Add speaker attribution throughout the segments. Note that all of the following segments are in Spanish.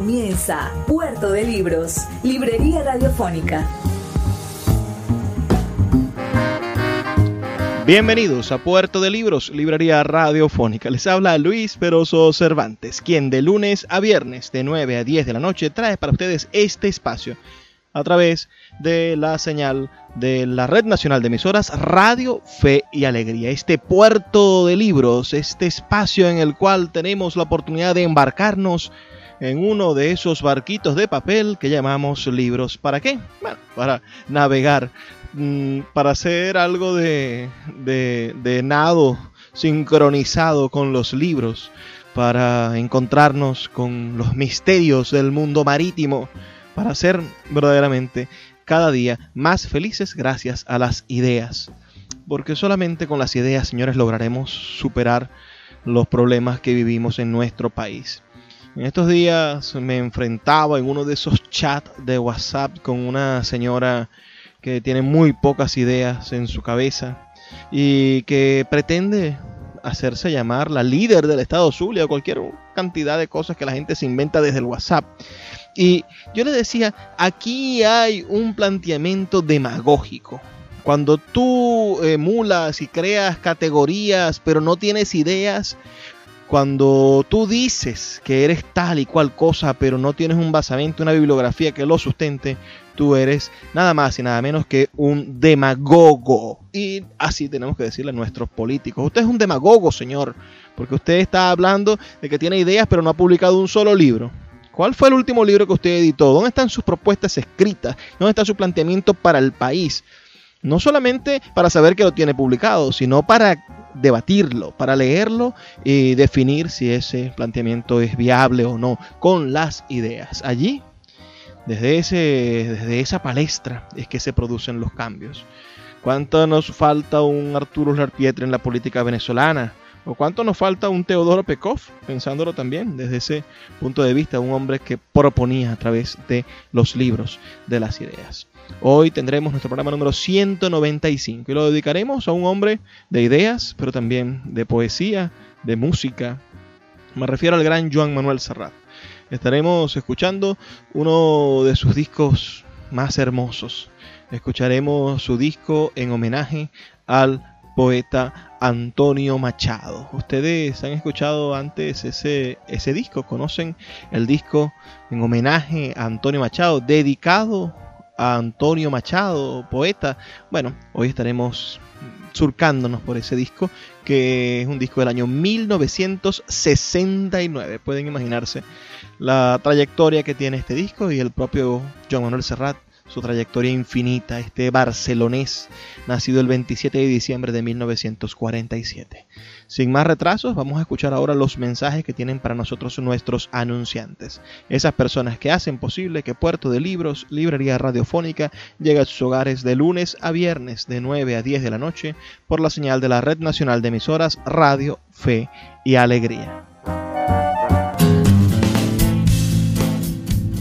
Speaker 1: Comienza Puerto de Libros, Librería Radiofónica.
Speaker 2: Bienvenidos a Puerto de Libros, Librería Radiofónica. Les habla Luis Peroso Cervantes, quien de lunes a viernes de 9 a 10 de la noche trae para ustedes este espacio a través de la señal de la Red Nacional de Emisoras Radio Fe y Alegría. Este puerto de libros, este espacio en el cual tenemos la oportunidad de embarcarnos en uno de esos barquitos de papel que llamamos libros. ¿Para qué? Bueno, para navegar, mm, para hacer algo de, de, nado sincronizado con los libros, para encontrarnos con los misterios del mundo marítimo, para ser verdaderamente cada día más felices gracias a las ideas. Porque solamente con las ideas, señores, lograremos superar los problemas que vivimos en nuestro país. En estos días me enfrentaba en uno de esos chats de WhatsApp con una señora que tiene muy pocas ideas en su cabeza y que pretende hacerse llamar la líder del Estado Zulia o cualquier cantidad de cosas que la gente se inventa desde el WhatsApp. Y yo le decía, aquí hay un planteamiento demagógico. Cuando tú emulas y creas categorías pero no tienes ideas, cuando tú dices que eres tal y cual cosa, pero no tienes un basamento, una bibliografía que lo sustente, tú eres nada más y nada menos que un demagogo. Y así tenemos que decirle a nuestros políticos. Usted es un demagogo, señor, porque usted está hablando de que tiene ideas, pero no ha publicado un solo libro. ¿Cuál fue el último libro que usted editó? ¿Dónde están sus propuestas escritas? ¿Dónde está su planteamiento para el país? No solamente para saber que lo tiene publicado, sino para debatirlo, para leerlo y definir si ese planteamiento es viable o no con las ideas. Allí, desde, ese, desde esa palestra, es que se producen los cambios. ¿Cuánto nos falta un Arturo Larpietre en la política venezolana? ¿O cuánto nos falta un Teodoro Pekov? Pensándolo también desde ese punto de vista, un hombre que proponía a través de los libros de las ideas. Hoy tendremos nuestro programa número 195 y lo dedicaremos a un hombre de ideas, pero también de poesía, de música. Me refiero al gran Joan Manuel Serrat. Estaremos escuchando uno de sus discos más hermosos. Escucharemos su disco en homenaje al poeta Antonio Machado. Ustedes han escuchado antes ese, ese disco, conocen el disco en homenaje a Antonio Machado, dedicado Antonio Machado, poeta. Bueno, hoy estaremos surcándonos por ese disco, que es un disco del año 1969. Pueden imaginarse la trayectoria que tiene este disco y el propio Joan Manuel Serrat su trayectoria infinita, este barcelonés, nacido el 27 de diciembre de 1947. Sin más retrasos, vamos a escuchar ahora los mensajes que tienen para nosotros nuestros anunciantes, esas personas que hacen posible que Puerto de Libros, Librería Radiofónica, llegue a sus hogares de lunes a viernes de 9 a 10 de la noche por la señal de la Red Nacional de Emisoras Radio, Fe y Alegría.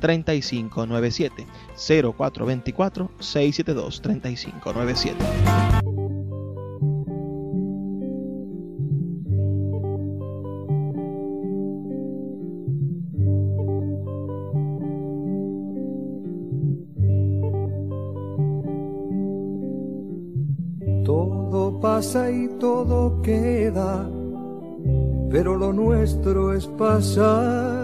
Speaker 2: 3597 0424 672 3597.
Speaker 3: Todo pasa y todo queda, pero lo nuestro es pasar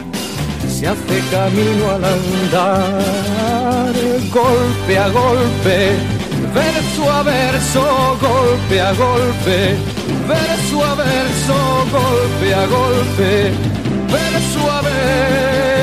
Speaker 4: se hace camino al andar, golpe a golpe, verso a verso, golpe a golpe, verso a verso, golpe a golpe, verso a verso.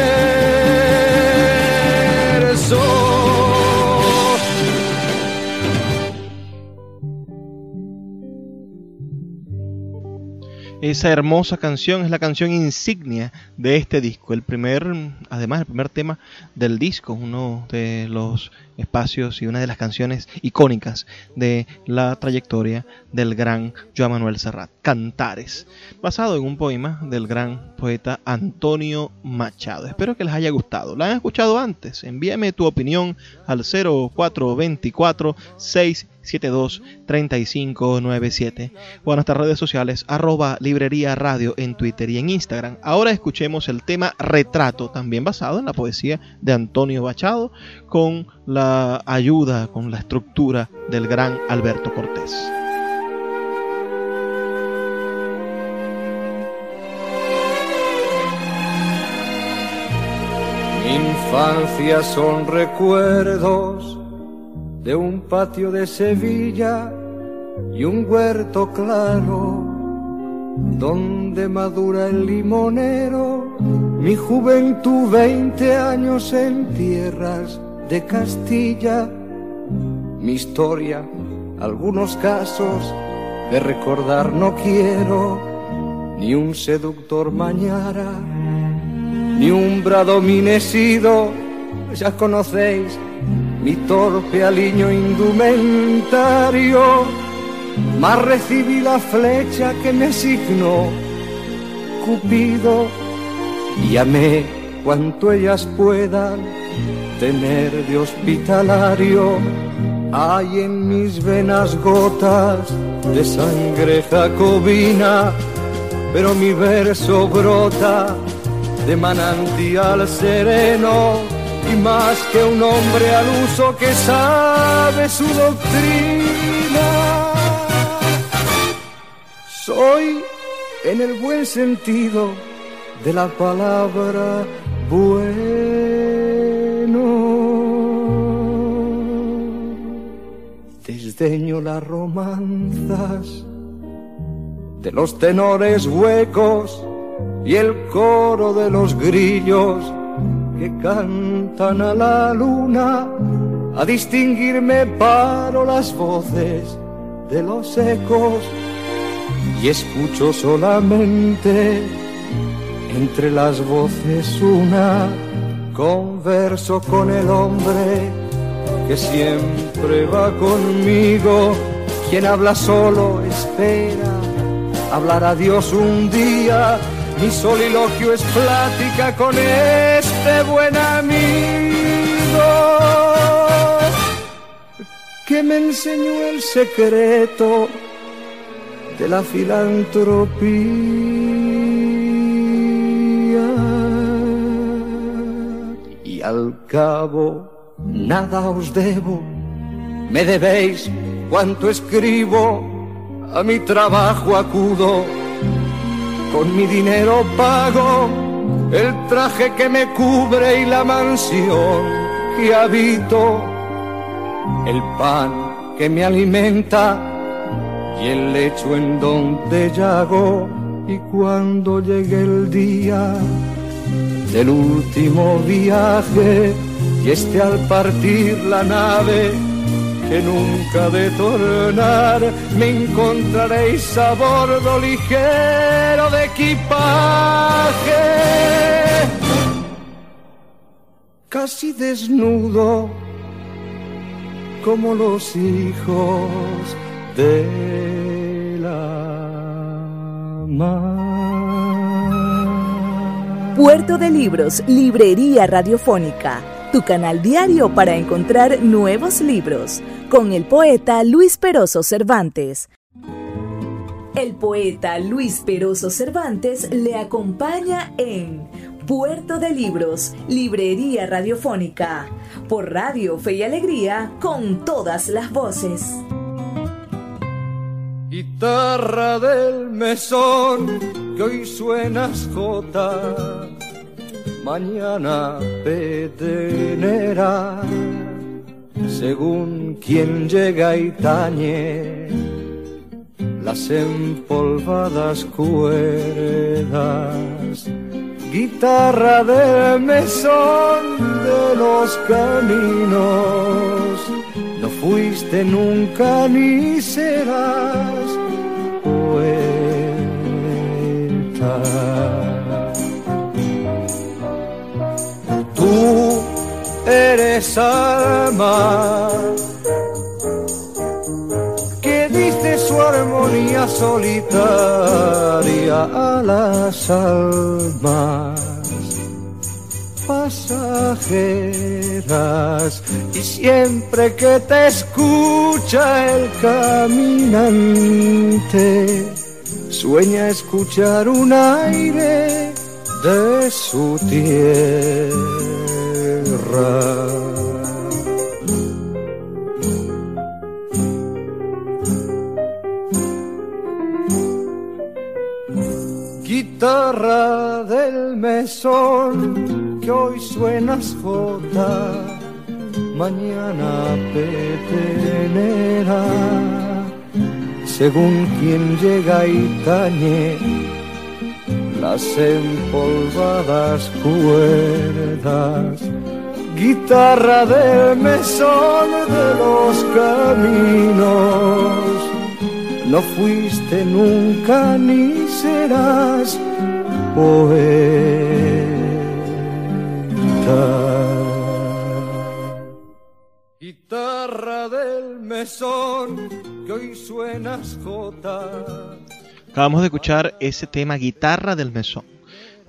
Speaker 2: Esa hermosa canción es la canción insignia de este disco, el primer, además el primer tema del disco, uno de los espacios y una de las canciones icónicas de la trayectoria del gran Joan Manuel Serrat, Cantares, basado en un poema del gran poeta Antonio Machado. Espero que les haya gustado. ¿La han escuchado antes? Envíame tu opinión al 0424 6 723597 o a nuestras redes sociales arroba librería radio en Twitter y en Instagram. Ahora escuchemos el tema Retrato, también basado en la poesía de Antonio Machado, con la ayuda, con la estructura del gran Alberto Cortés.
Speaker 3: Infancia son recuerdos de un patio de Sevilla
Speaker 4: y un huerto claro donde madura el limonero, mi juventud veinte años en tierras de Castilla, mi historia, algunos casos de recordar no quiero, ni un seductor mañara, ni un bradominesido, ya conocéis mi torpe aliño indumentario mas recibí la flecha que me asignó Cupido y amé cuanto ellas puedan tener de hospitalario. Hay en mis venas gotas de sangre jacobina, pero mi verso brota de manantial sereno y más que un hombre al uso que sabe su doctrina soy en el buen sentido de la palabra bueno. Desdeño las romanzas de los tenores huecos y el coro de los grillos que cantan a la luna. A distinguirme paro las voces de los ecos y escucho solamente entre las voces una converso con el hombre que siempre va conmigo quien habla solo espera hablar a Dios un día mi soliloquio es plática con este buen amigo que me enseñó el secreto de la filantropía. Y al cabo, nada os debo, me debéis cuanto escribo, a mi trabajo acudo, con mi dinero pago el traje que me cubre y la mansión que habito, el pan que me alimenta y el lecho en donde llago y cuando llegue el día del último viaje y esté al partir la nave que nunca de tornar me encontraréis a bordo ligero de equipaje. Casi desnudo como los hijos de la
Speaker 1: Puerto de Libros, Librería Radiofónica, tu canal diario para encontrar nuevos libros, con el poeta Luis Peroso Cervantes. El poeta Luis Peroso Cervantes le acompaña en Puerto de Libros, Librería Radiofónica, por Radio Fe y Alegría, con todas las voces.
Speaker 4: Guitarra del mesón que hoy suenas jota, mañana petenera, según quien llega y tañe las empolvadas cuerdas. Guitarra del mesón de los caminos no fuiste nunca ni serás poeta. Tú eres alma que dice su armonía solitaria a las almas pasajeras. Y siempre que te escucha el caminante sueña escuchar un aire de su tierra. guitarra del mesón hoy suenas jota, mañana petenera, según quien llega y tañe las empolvadas cuerdas. Guitarra del mesón de los caminos, no fuiste nunca ni serás poeta. Guitarra del mesón que hoy suenas jota.
Speaker 2: Acabamos de escuchar ese tema Guitarra del Mesón,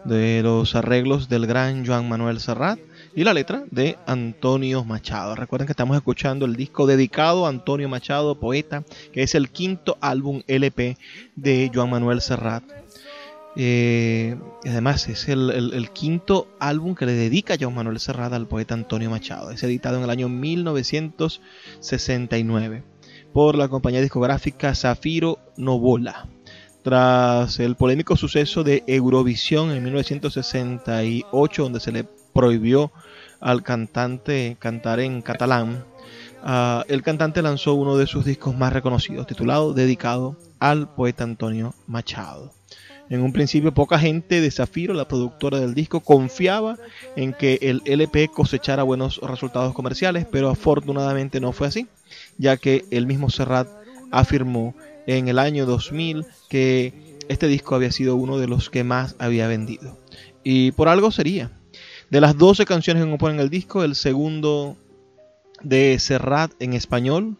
Speaker 2: de los arreglos del gran Joan Manuel Serrat y la letra de Antonio Machado. Recuerden que estamos escuchando el disco dedicado a Antonio Machado, poeta, que es el quinto álbum LP de Joan Manuel Serrat. Eh, además es el, el, quinto álbum que le dedica Joan Manuel Serrat al poeta Antonio Machado. Es editado en el año 1969 por la compañía discográfica Zafiro Novola. Tras el polémico suceso de Eurovisión en 1968, donde se le prohibió al cantante cantar en catalán, uh, el cantante lanzó uno de sus discos más reconocidos, titulado Dedicado al poeta Antonio Machado. En un principio poca gente de Zafiro, la productora del disco, confiaba en que el LP cosechara buenos resultados comerciales, pero afortunadamente no fue así, ya que el mismo Serrat afirmó en el año 2000 que este disco había sido uno de los que más había vendido. Y por algo sería. De las 12 canciones que componen el disco, el segundo de Serrat en español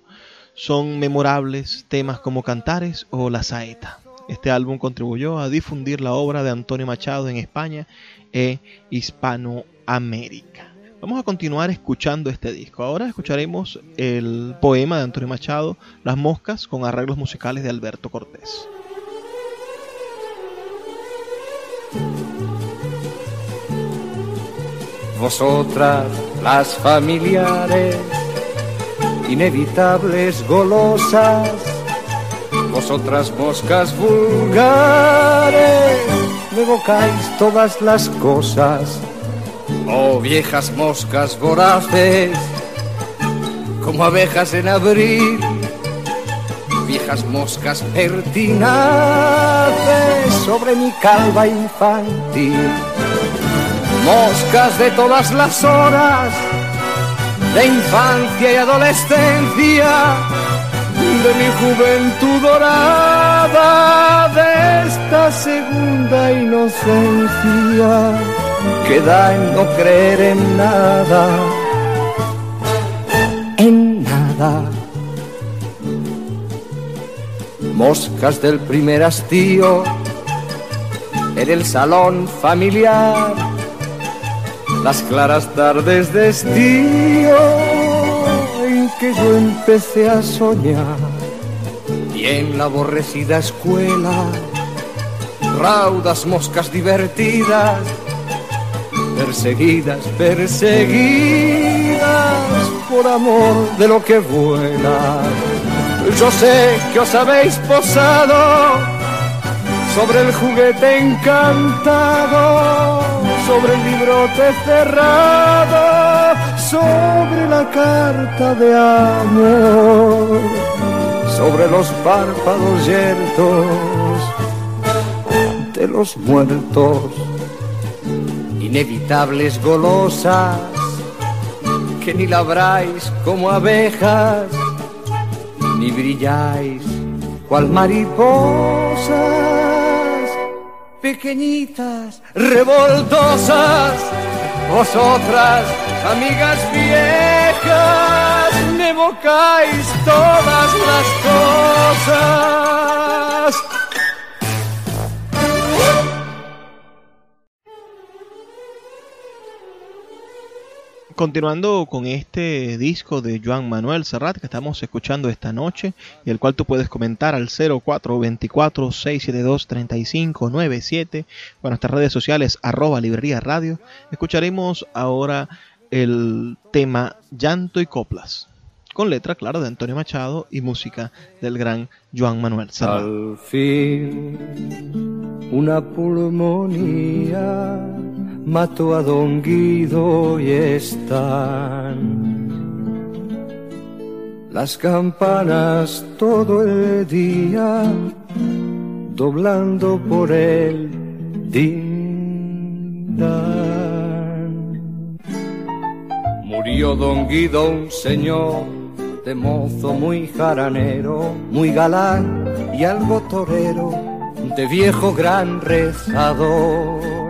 Speaker 2: son memorables temas como Cantares o La Saeta. Este álbum contribuyó a difundir la obra de Antonio Machado en España e Hispanoamérica. Vamos a continuar escuchando este disco. Ahora escucharemos el poema de Antonio Machado, Las Moscas, con arreglos musicales de Alberto Cortés.
Speaker 4: Vosotras, las familiares, inevitables golosas, vosotras moscas vulgares, me evocáis todas las cosas Oh viejas moscas voraces, como abejas en abril, viejas moscas pertinaces sobre mi calva infantil, moscas de todas las horas, de infancia y adolescencia, de mi juventud dorada, de esta segunda inocencia queda en no creer en nada, en nada. Moscas del primer hastío en el salón familiar, las claras tardes de estío en que yo empecé a soñar. Y en la aborrecida escuela, raudas moscas divertidas perseguidas, perseguidas por amor de lo que vuela. Yo sé que os habéis posado sobre el juguete encantado, sobre el librote cerrado, sobre la carta de amor, sobre los párpados yertos de los muertos inevitables golosas, que ni labráis como abejas, ni brilláis cual mariposas, pequeñitas, revoltosas, vosotras, amigas viejas, me todas las cosas.
Speaker 2: Continuando con este disco de Joan Manuel Serrat que estamos escuchando esta noche y el cual tú puedes comentar al 0424-672-3597 o nuestras redes sociales arroba librería radio, escucharemos ahora el tema Llanto y Coplas con letra, claro, de Antonio Machado y música del gran Joan Manuel Serrat.
Speaker 4: Al fin, una pulmonía mató a Don Guido y están las campanas todo el día, doblando por el dindán. Murió don Guido, un señor de mozo muy jaranero, muy galán y algo torero, de viejo gran rezador.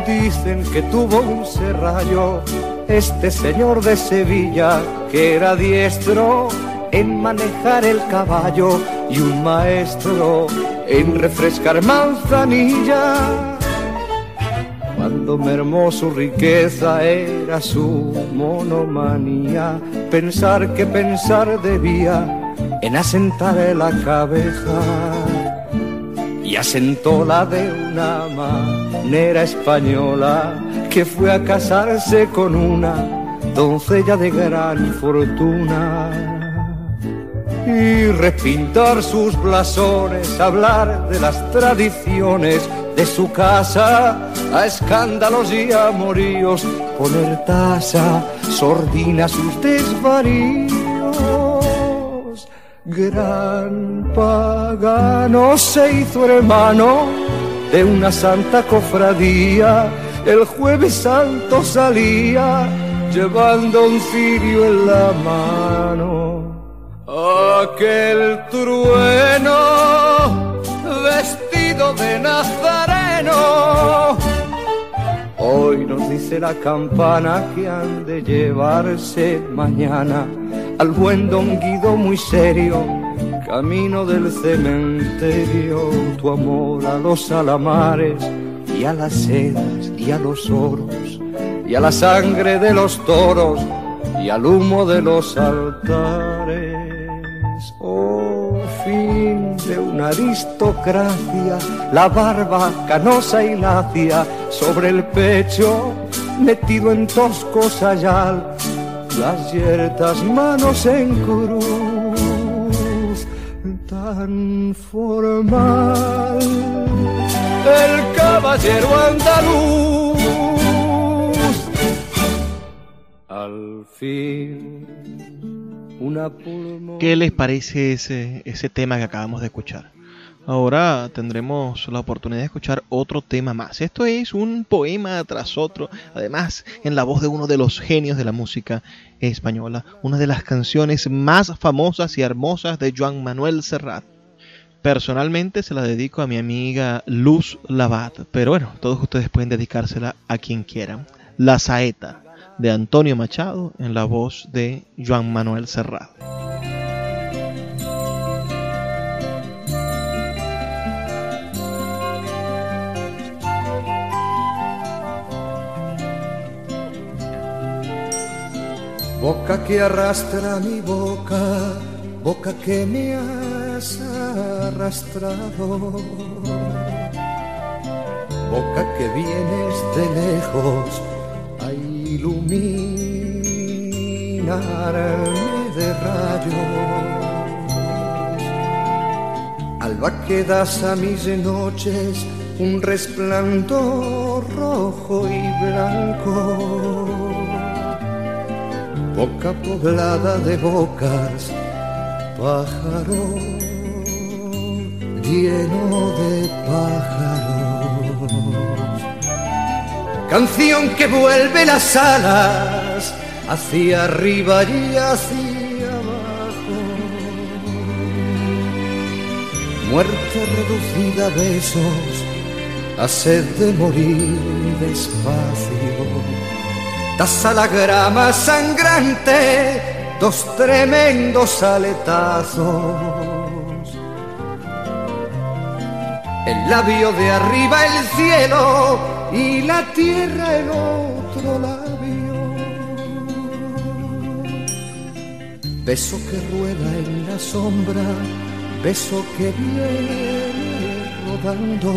Speaker 4: Dicen que tuvo un serrallo. Este señor de Sevilla que era diestro en manejar el caballo y un maestro en refrescar manzanilla. Cuando mermó su riqueza era su monomanía, pensar que pensar debía en asentar la cabeza y asentó la de una manera española que fue a casarse con una doncella de gran fortuna y repintar sus blasones, hablar de las tradiciones de su casa, a escándalos y amoríos, poner tasa, sordina sus desvaríos. Gran pagano se hizo hermano de una santa cofradía el jueves santo salía llevando un cirio en la mano. Aquel trueno vestido de nazareno. Hoy nos dice la campana que han de llevarse mañana al buen don Guido muy serio, camino del cementerio, tu amor a los alamares y a las sedas y a los oros y a la sangre de los toros y al humo de los altares. Oh, fin de una aristocracia, la barba canosa y lacia sobre el pecho, metido en tosco sayal, las yertas manos en cruz, tan formal el caballero andaluz. Al fin, una
Speaker 2: ¿Qué les parece ese, ese tema que acabamos de escuchar? Ahora tendremos la oportunidad de escuchar otro tema más. Esto es un poema tras otro, además en la voz de uno de los genios de la música española, una de las canciones más famosas y hermosas de Joan Manuel Serrat. Personalmente se la dedico a mi amiga Luz Labat, pero bueno, todos ustedes pueden dedicársela a quien quieran. La Saeta de Antonio Machado en la voz de Joan Manuel Serrat.
Speaker 4: Boca que arrastra mi boca, boca que me has arrastrado. Boca que vienes de lejos a iluminarme de rayos. Alba que das a mis noches un resplandor rojo y blanco boca poblada de bocas, pájaro lleno de pájaros. Canción que vuelve las alas hacia arriba y hacia abajo. Muerte reducida a besos, a sed de morir despacio a la grama sangrante dos tremendos aletazos. El labio de arriba el cielo y la tierra el otro labio. Beso que rueda en la sombra, beso que viene rodando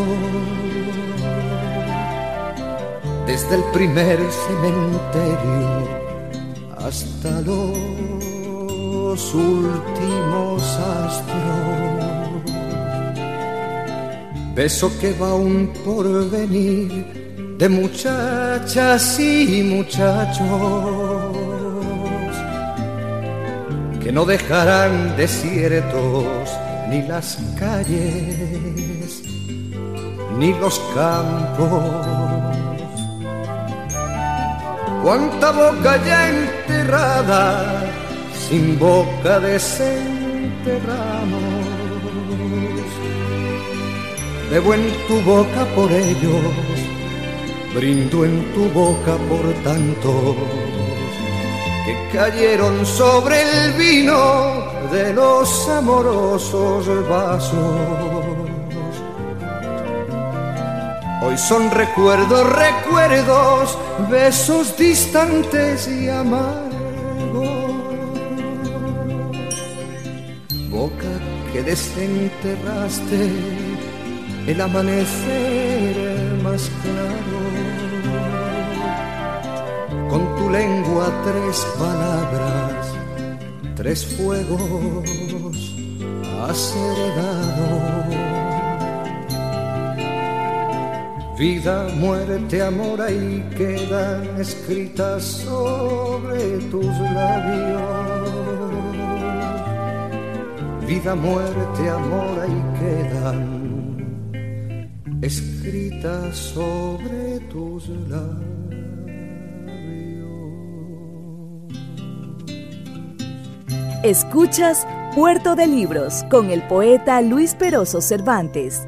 Speaker 4: desde el primer cementerio hasta los últimos astros. Beso que va un porvenir de muchachas y muchachos. que no dejarán desiertos ni las calles ni los campos. Cuánta boca ya enterrada, sin boca desenterramos. Bebo en tu boca por ellos, brindo en tu boca por tantos que cayeron sobre el vino de los amorosos vasos. Son recuerdos, recuerdos, besos distantes y amargos. Boca que desenterraste el amanecer más claro. Con tu lengua tres palabras, tres fuegos has heredado Vida, muerte, amor, ahí quedan escritas sobre tus labios. Vida, muerte, amor, ahí quedan escritas sobre tus labios.
Speaker 1: Escuchas Puerto de Libros con el poeta Luis Peroso Cervantes.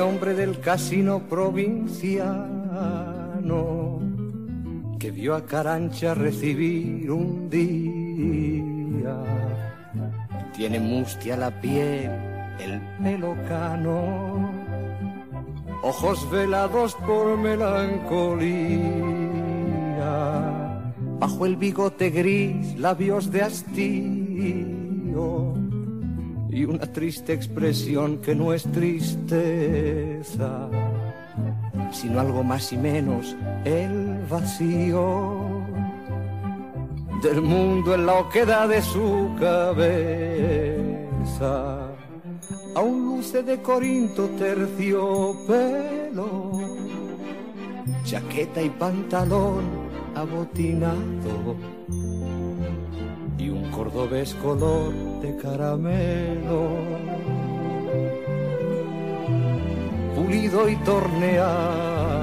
Speaker 4: Hombre del casino provinciano que vio a Carancha recibir un día. Tiene mustia la piel, el pelo cano, ojos velados por melancolía, bajo el bigote gris, labios de hastío y una triste expresión que no es tristeza, sino algo más y menos el vacío del mundo en la oquedad de su cabeza. Aún luce de Corinto terciopelo, chaqueta y pantalón abotinado y un cordobés color de caramelo, pulido y torneado.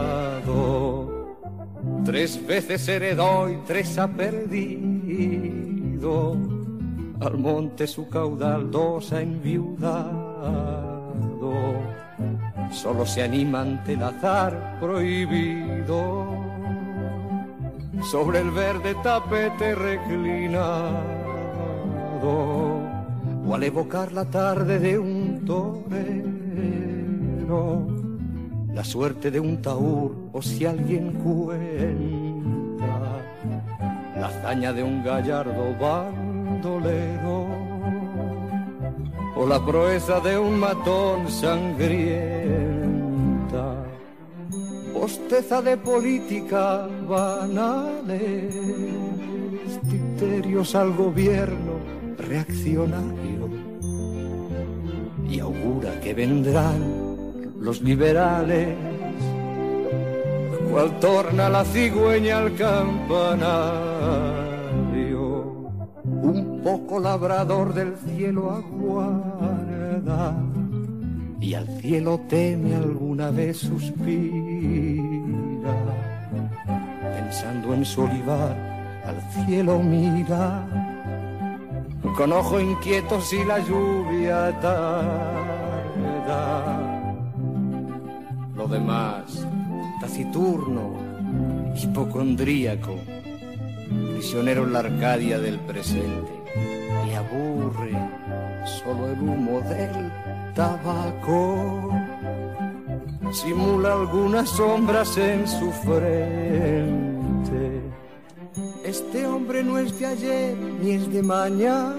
Speaker 4: Tres veces heredó y tres ha perdido. Al monte su caudal dos ha enviudado. Solo se anima ante el azar prohibido sobre el verde tapete reclinado o al evocar la tarde de un torero, la suerte de un taur o si alguien cuenta la hazaña de un gallardo bandolero o la proeza de un matón sangrienta, de política banales, criterios al gobierno reaccionario. Y augura que vendrán los liberales, cual torna la cigüeña al campanario, un poco labrador del cielo aguarda y al cielo teme alguna vez suspira, pensando en su olivar al cielo mira con ojo inquieto si la lluvia tarda. Lo demás, taciturno, hipocondríaco, prisionero en la Arcadia del presente, le aburre solo el humo del tabaco. Simula algunas sombras en su frente este hombre no es de ayer ni es de mañana.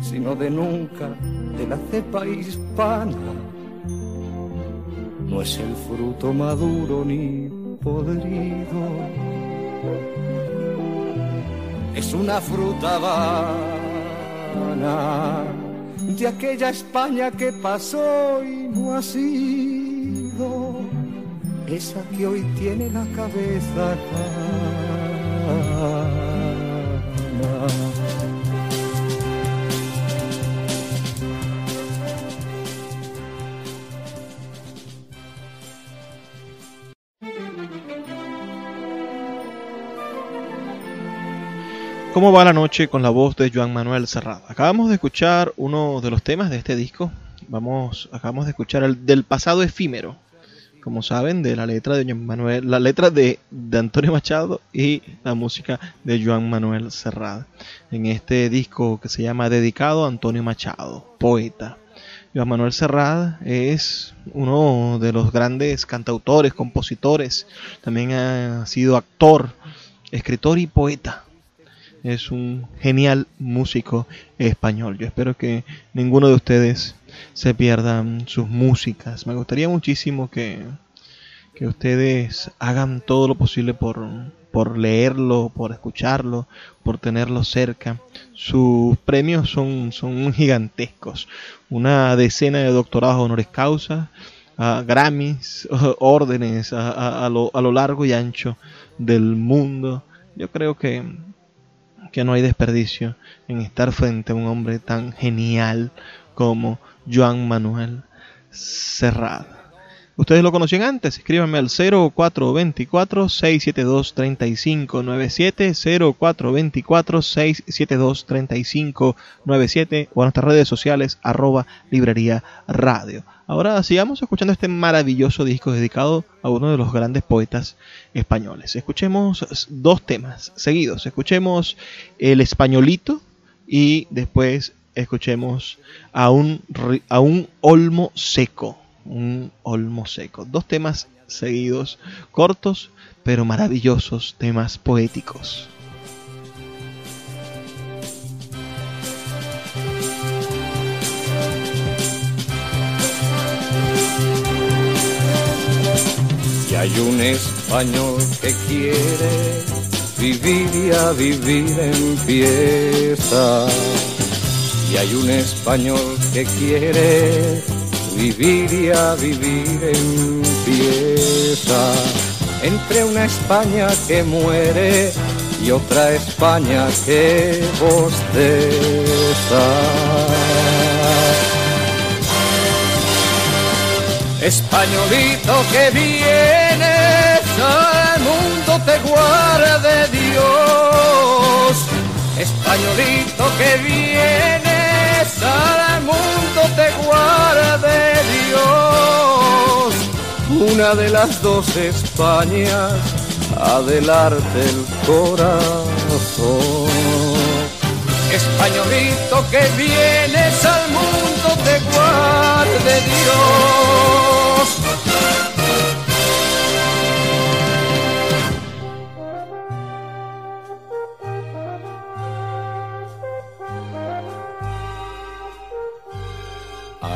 Speaker 4: sino de nunca, de la cepa hispana. No es el fruto maduro ni podrido, es una fruta vana de aquella España que pasó y no ha sido esa que hoy tiene la cabeza
Speaker 2: ¿Cómo va la noche con la voz de Joan Manuel Serrada? Acabamos de escuchar uno de los temas de este disco. Vamos, acabamos de escuchar el del pasado efímero. Como saben, de la letra de Joan Manuel, la letra de, Antonio Machado y la música de Joan Manuel Serrada. En este disco que se llama Dedicado a Antonio Machado, poeta. Joan Manuel Serrada es uno de los grandes cantautores, compositores. También ha sido actor, escritor y poeta es un genial músico español. Yo espero que ninguno de ustedes se pierdan sus músicas. Me gustaría muchísimo que, que ustedes hagan todo lo posible por, por leerlo, por escucharlo, por tenerlo cerca. Sus premios son, son gigantescos. Una decena de doctorados honoris causa, Grammys, órdenes a, lo, a lo largo y ancho del mundo. Yo creo que que no hay desperdicio en estar frente a un hombre tan genial como Joan Manuel Serrada. Ustedes lo conocían antes, escríbanme al 0424-672-3597, 0424-672-3597 o a nuestras redes sociales arroba librería radio. Ahora sigamos escuchando este maravilloso disco dedicado a uno de los grandes poetas españoles. Escuchemos dos temas seguidos. Escuchemos El Españolito y después escuchemos a un, a un olmo seco. Un olmo seco. Dos temas seguidos, cortos pero maravillosos, temas poéticos.
Speaker 4: hay un español que quiere vivir y a vivir empieza. Y hay un español que quiere vivir y a vivir empieza. Entre una España que muere y otra España que bosteza. Españolito que vienes al mundo te guarde Dios. Españolito que vienes al mundo te guarde Dios. Una de las dos Españas adelante el corazón. Españolito que vienes al mundo te guarde Dios.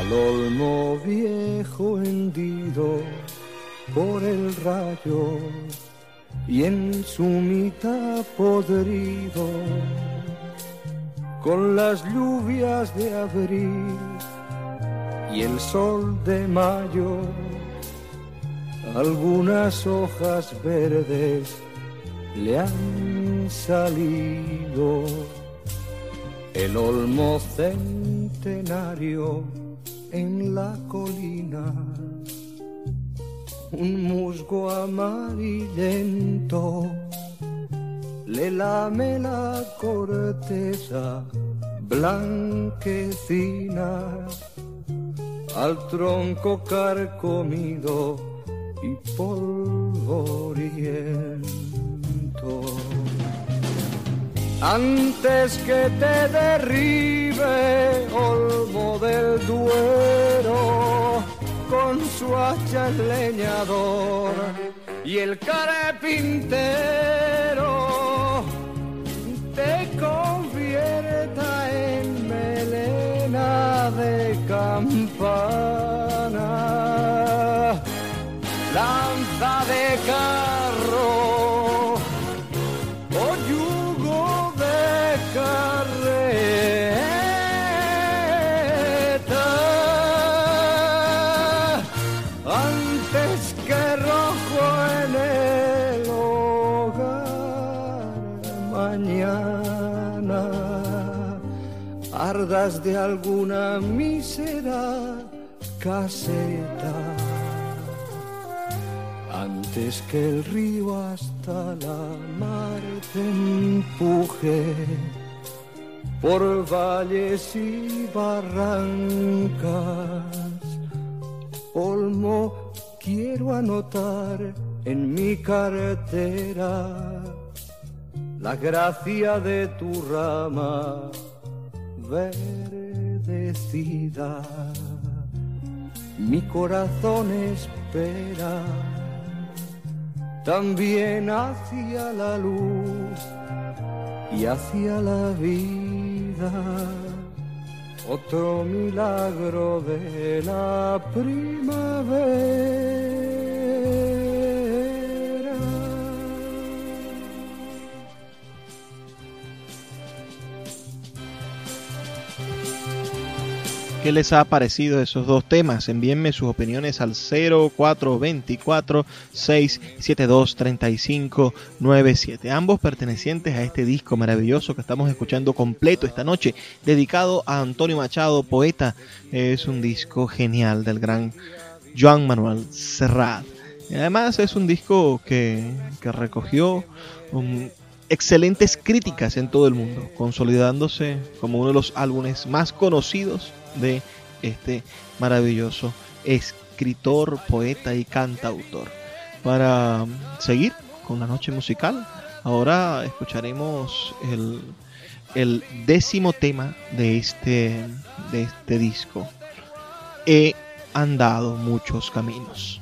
Speaker 4: Al olmo viejo hendido por el rayo y en su mitad podrido con las lluvias de abril y el sol de mayo, algunas hojas verdes le han salido. El olmo centenario en la colina, un musgo amarillento le lame la corteza blanquecina al tronco carcomido y polvoriento. Antes que te derribe olmo del duero con su hacha el leñador y el carpintero te convierta en melena de campana, de alguna mísera caseta antes que el río hasta la mar te empuje por valles y barrancas. Olmo, quiero anotar en mi cartera la gracia de tu rama verdecida. Mi corazón espera también hacia la luz y hacia la vida. Otro milagro de la primavera.
Speaker 2: ¿Qué les ha parecido esos dos temas? Envíenme sus opiniones al 0424-672-3597. Ambos pertenecientes a este disco maravilloso que estamos escuchando completo esta noche, dedicado a Antonio Machado, poeta. Es un disco genial del gran Joan Manuel Serrat. Además es un disco que, que recogió um, excelentes críticas en todo el mundo, consolidándose como uno de los álbumes más conocidos de este maravilloso escritor, poeta y cantautor. Para seguir con la noche musical, ahora escucharemos el, el décimo tema de este, de este disco. He andado muchos caminos.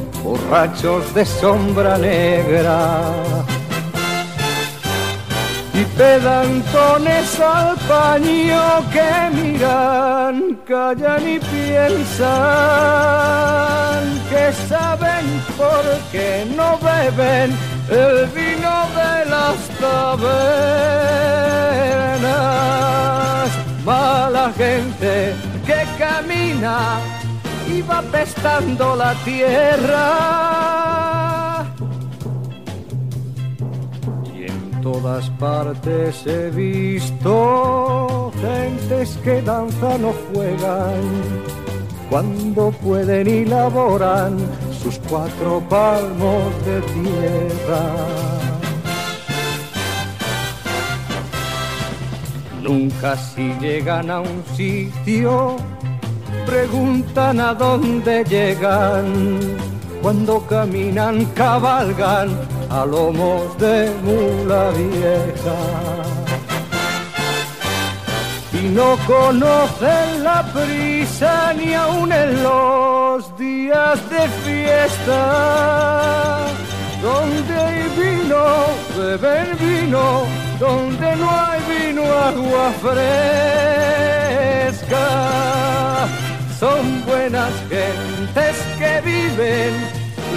Speaker 4: borrachos de sombra negra y pedantones al paño que miran, callan y piensan que saben por qué no beben el vino de las tabernas. Mala gente que camina va pestando la tierra. Y en todas partes he visto gentes que danzan o juegan cuando pueden y laboran sus cuatro palmos de tierra. Nunca si llegan a un sitio preguntan a dónde llegan. Cuando caminan, cabalgan a lomos de mula vieja. Y no conocen la prisa ni aun en los días de fiesta. Donde hay vino, beben vino, donde no hay vino, agua fresca son buenas gentes que viven,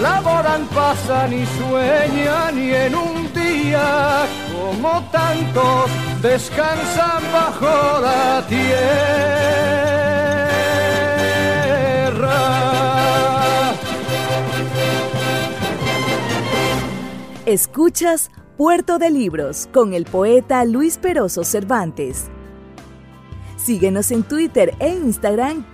Speaker 4: laboran, pasan y sueñan y en un día como tantos descansan bajo la tierra.
Speaker 1: Escuchas Puerto de Libros con el poeta Luis Peroso Cervantes. Síguenos en Twitter e Instagram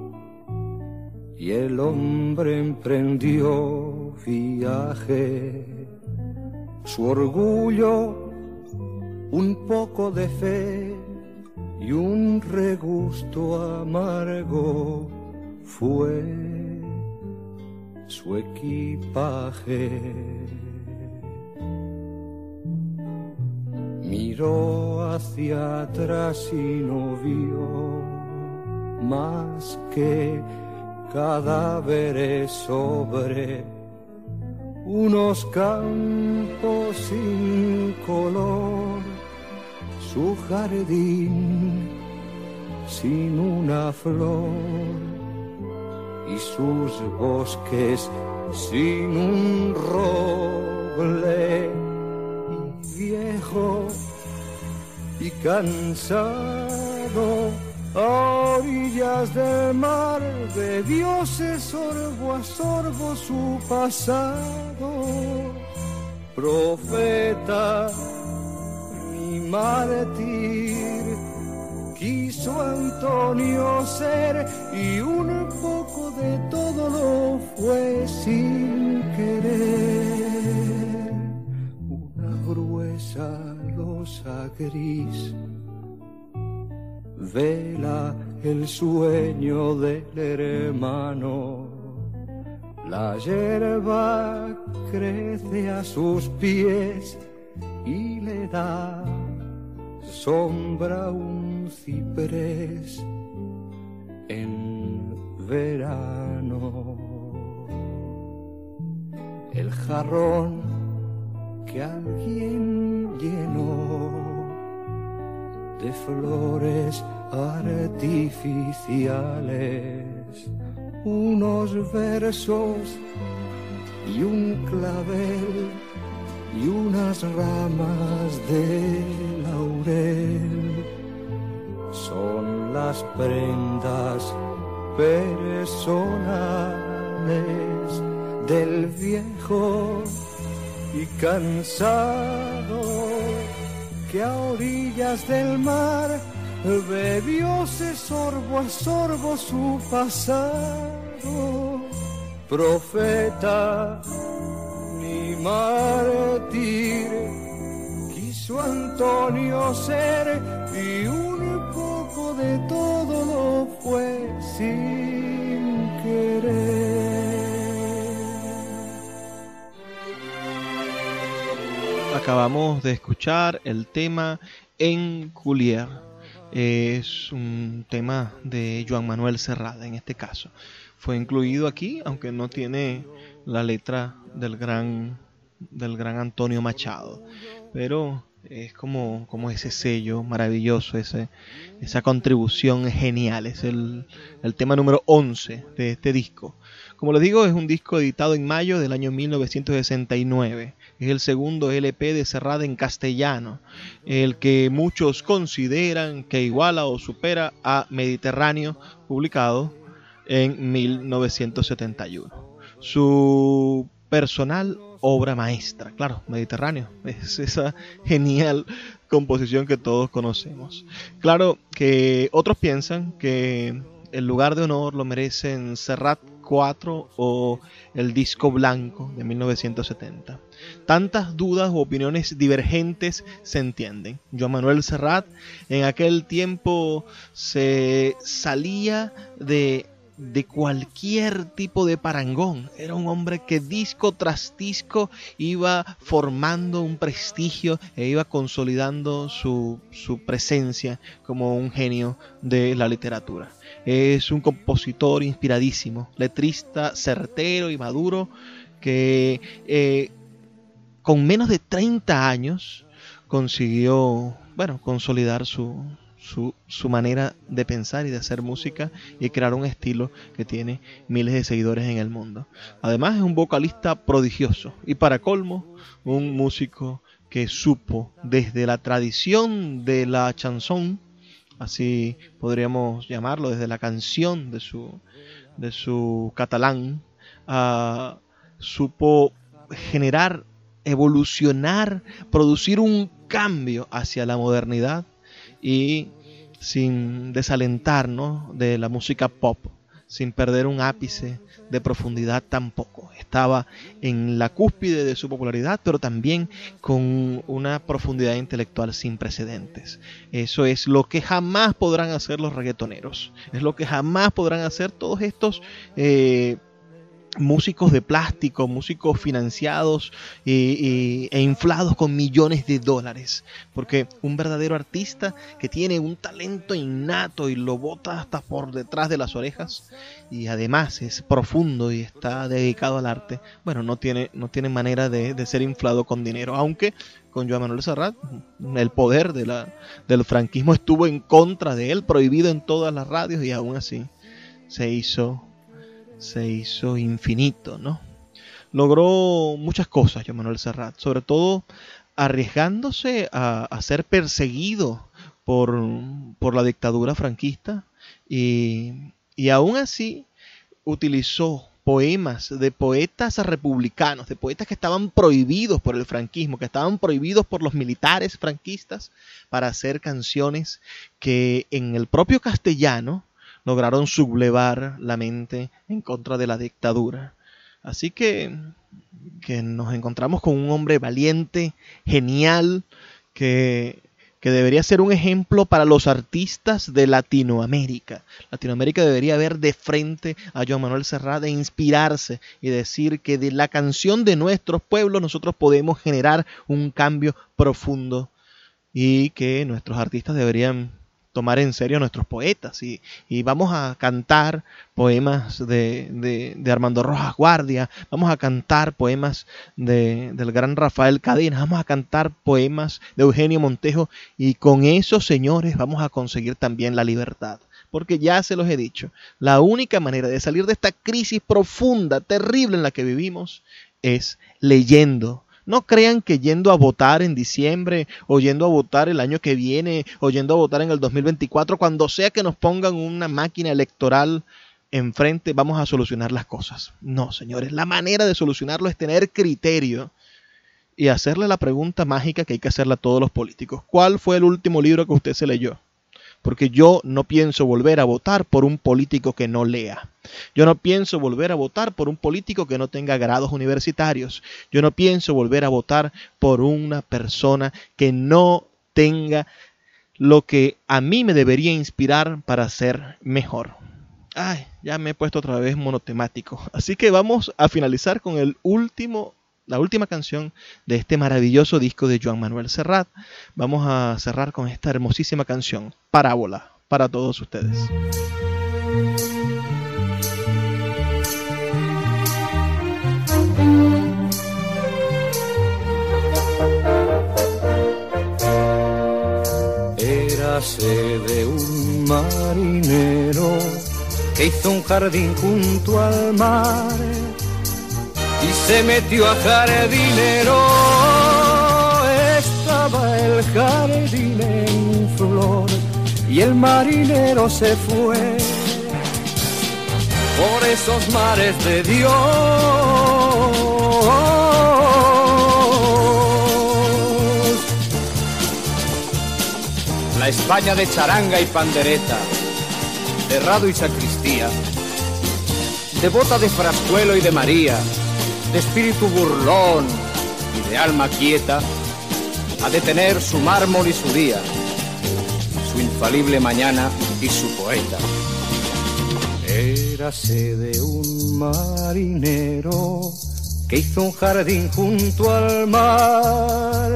Speaker 4: y el hombre emprendió viaje. Su orgullo, un poco de fe y un regusto amargo fue su equipaje. Miró hacia atrás y no vio más que cadáveres sobre unos campos sin color su jardín sin una flor y sus bosques sin un roble viejo y cansado orillas del mar bebióse sorbo a sorbo su pasado profeta mártir quiso Antonio ser y un poco de todo lo fue sin querer. Una gruesa losa gris vela el sueño del hermano. La hierba crece a sus pies y le da sombra un ciprés en verano. El jarrón que alguien llenó de flores artificiales, unos versos y un clavel y unas ramas de laurel. Son las prendas personales del viejo y cansado que a orillas del mar bebióse sorbo a sorbo su pasado. Profeta mártir quiso Antonio ser y un poco de todo lo fue sin
Speaker 2: Acabamos de escuchar el tema En Culier. Es un tema de Joan Manuel Serrada en este caso. Fue incluido aquí, aunque no tiene la letra del gran del gran Antonio Machado. Pero es como, como ese sello maravilloso, ese, esa contribución genial. Es el, el, tema número 11 de este disco. Como les digo, es un disco editado en mayo del año 1969. Es el segundo LP de Cerrada en castellano, el que muchos consideran que iguala o supera a Mediterráneo, publicado en 1971. Su personal obra maestra, claro, Mediterráneo, es esa genial composición que todos conocemos. Claro que otros piensan que el lugar de honor lo merecen Serrat 4 o el disco blanco de 1970. Tantas dudas u opiniones divergentes se entienden. Joan Manuel Serrat en aquel tiempo se salía de de cualquier tipo de parangón. Era un hombre que disco tras disco iba formando un prestigio e iba consolidando su, su presencia como un genio de la literatura. Es un compositor inspiradísimo, letrista certero y maduro que eh, con menos de 30 años consiguió bueno, consolidar su, su, su, manera de pensar y de hacer música y crear un estilo que tiene miles de seguidores en el mundo. Además es un vocalista prodigioso y para colmo un músico que supo desde la tradición de la chanson, así podríamos llamarlo, desde la canción de su, de su catalán, uh, supo generar, evolucionar, producir un cambio hacia la modernidad y sin desalentarnos de la música pop, sin perder un ápice de profundidad tampoco. Estaba en la cúspide de su popularidad, pero también con una profundidad intelectual sin precedentes. Eso es lo que jamás podrán hacer los reggaetoneros. Es lo que jamás podrán hacer todos estos... Eh, músicos de plástico, músicos financiados e, inflados con millones de dólares. Porque un verdadero artista que tiene un talento innato y lo bota hasta por detrás de las orejas y además es profundo y está dedicado al arte, bueno, no tiene, no tiene manera de, de ser inflado con dinero. Aunque con Joan Manuel Serrat, el poder de la, del franquismo estuvo en contra de él, prohibido en todas las radios y aún así se hizo se hizo infinito, ¿no? Logró muchas cosas, Joan Manuel Serrat, sobre todo arriesgándose a, ser perseguido por, por, la dictadura franquista y, y aún así utilizó poemas de poetas republicanos, de poetas que estaban prohibidos por el franquismo, que estaban prohibidos por los militares franquistas, para hacer canciones que en el propio castellano lograron sublevar la mente en contra de la dictadura. Así que, que nos encontramos con un hombre valiente, genial, que, que debería ser un ejemplo para los artistas de Latinoamérica. Latinoamérica debería ver de frente a Joan Manuel Serrat e inspirarse y decir que de la canción de nuestros pueblos nosotros podemos generar un cambio profundo y que nuestros artistas deberían tomar en serio a nuestros poetas y, vamos a cantar poemas de, Armando Rojas Guardia, vamos a cantar poemas de, del gran Rafael Cadena, vamos a cantar poemas de Eugenio Montejo y con esos señores vamos a conseguir también la libertad. Porque ya se los he dicho, la única manera de salir de esta crisis profunda, terrible en la que vivimos, es leyendo, no crean que yendo a votar en diciembre o yendo a votar el año que viene o yendo a votar en el 2024, cuando sea que nos pongan una máquina electoral enfrente, vamos a solucionar las cosas. No, señores, la manera de solucionarlo es tener criterio y hacerle la pregunta mágica que hay que hacerle a todos los políticos. ¿Cuál fue el último libro que usted se leyó? Porque yo no pienso volver a votar por un político que no lea. Yo no pienso volver a votar por un político que no tenga grados universitarios. Yo no pienso volver a votar por una persona que no tenga lo que a mí me debería inspirar para ser mejor. Ay, ya me he puesto otra vez monotemático. Así que vamos a finalizar con el último la última canción de este maravilloso disco de Joan Manuel Serrat. Vamos a cerrar con esta hermosísima canción, Parábola, para todos ustedes.
Speaker 4: Érase de un marinero que hizo un jardín junto al mar y se metió a jardinero. Estaba el jardín en flor y el marinero se fue por esos mares de Dios. La España de charanga y pandereta, de rado y sacristía, devota de frascuelo y de María, de espíritu burlón y de alma quieta, ha de tener su mármol y su día, su infalible mañana y su poeta. Érase de un marinero que hizo un jardín junto al mar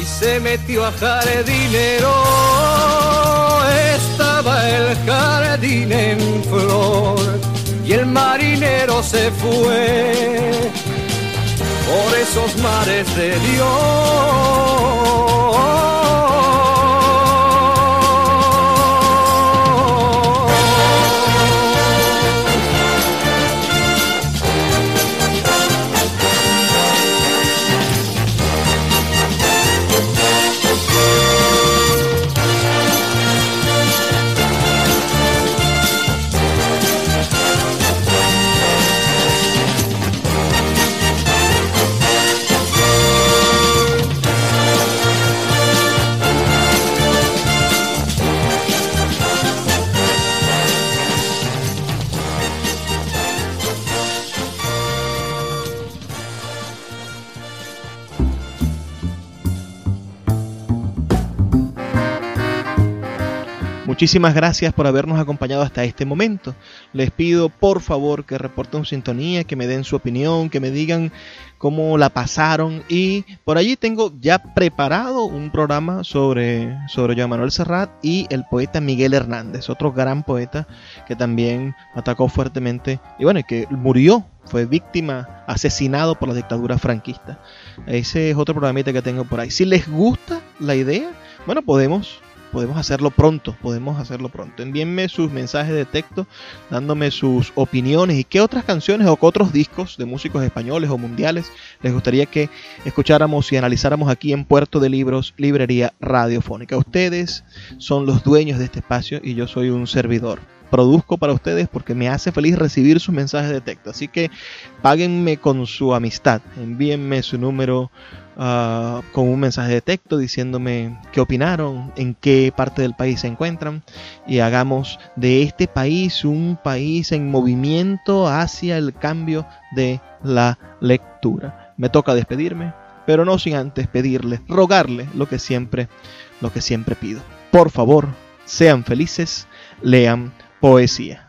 Speaker 4: y se metió a jardinero. Estaba el jardín en flor y el marinero se fue por esos mares de Dios.
Speaker 2: Muchísimas gracias por habernos acompañado hasta este momento. Les pido por favor que reporten sintonía, que me den su opinión, que me digan cómo la pasaron y por allí tengo ya preparado un programa sobre, sobre Joan Manuel Serrat y el poeta Miguel Hernández, otro gran poeta que también atacó fuertemente y bueno, que murió, fue víctima, asesinado por la dictadura franquista. Ese es otro programita que tengo por ahí. Si les gusta la idea, bueno, podemos podemos hacerlo pronto, podemos hacerlo pronto. Envíenme sus mensajes de texto dándome sus opiniones y qué otras canciones o qué otros discos de músicos españoles o mundiales les gustaría que escucháramos y analizáramos aquí en Puerto de Libros, Librería Radiofónica. Ustedes son los dueños de este espacio y yo soy un servidor produzco para ustedes porque me hace feliz recibir sus mensajes de texto. Así que páguenme con su amistad, envíenme su número uh, con un mensaje de texto diciéndome qué opinaron, en qué parte del país se encuentran y hagamos de este país un país en movimiento hacia el cambio de la lectura. Me toca despedirme, pero no sin antes pedirle, rogarle lo que siempre, lo que siempre pido. Por favor, sean felices, lean Poesía.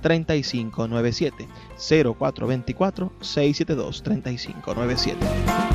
Speaker 2: 3597 0424 672 3597